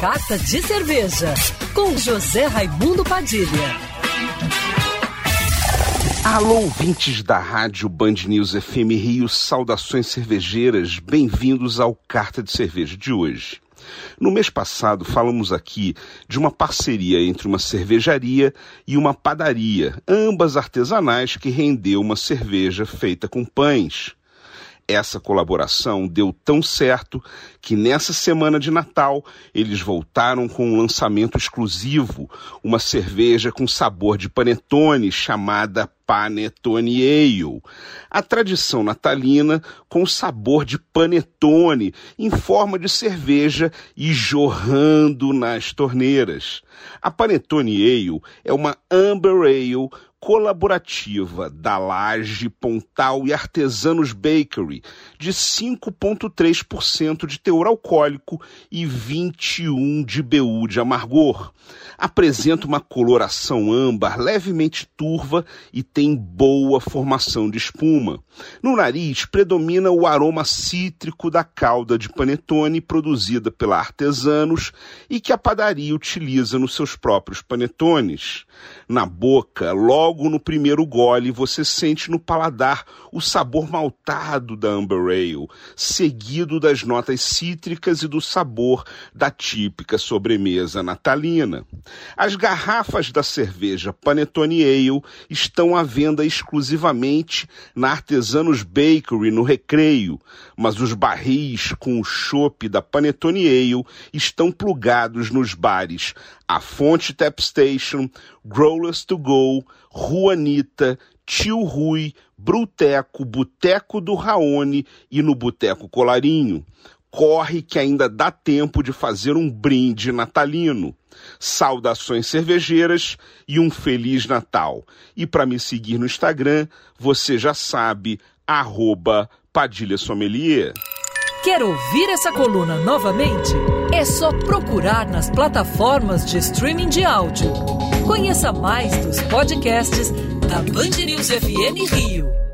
Carta de Cerveja, com José Raimundo Padilha. Alô, ouvintes da rádio Band News FM Rio, saudações cervejeiras, bem-vindos ao Carta de Cerveja de hoje. No mês passado, falamos aqui de uma parceria entre uma cervejaria e uma padaria, ambas artesanais, que rendeu uma cerveja feita com pães. Essa colaboração deu tão certo que nessa semana de Natal eles voltaram com um lançamento exclusivo, uma cerveja com sabor de panetone chamada Panetone Ale. A tradição natalina com sabor de panetone em forma de cerveja e jorrando nas torneiras. A Panetone Ale é uma Amber Ale colaborativa da Laje Pontal e Artesanos Bakery, de 5,3% de teor alcoólico e 21 de BU de amargor. Apresenta uma coloração âmbar levemente turva e tem boa formação de espuma. No nariz predomina o aroma cítrico da calda de panetone produzida pela Artesanos e que a padaria utiliza nos seus próprios panetones. Na boca, logo no primeiro gole, você sente no paladar o sabor maltado da Amber Ale, seguido das notas cítricas e do sabor da típica sobremesa natalina. As garrafas da cerveja Panetone Ale estão à venda exclusivamente na Artesanos Bakery no Recreio, mas os barris com o chopp da Panetone Ale estão plugados nos bares A Fonte Tap Station, Growlers to Go, Juanita, Tio Rui, Bruteco, Boteco do Raoni e no Boteco Colarinho. Corre que ainda dá tempo de fazer um brinde natalino. Saudações cervejeiras e um Feliz Natal. E para me seguir no Instagram, você já sabe, arroba Padilha Sommelier. Quer ouvir essa coluna novamente? É só procurar nas plataformas de streaming de áudio. Conheça mais dos podcasts da Band News FM Rio.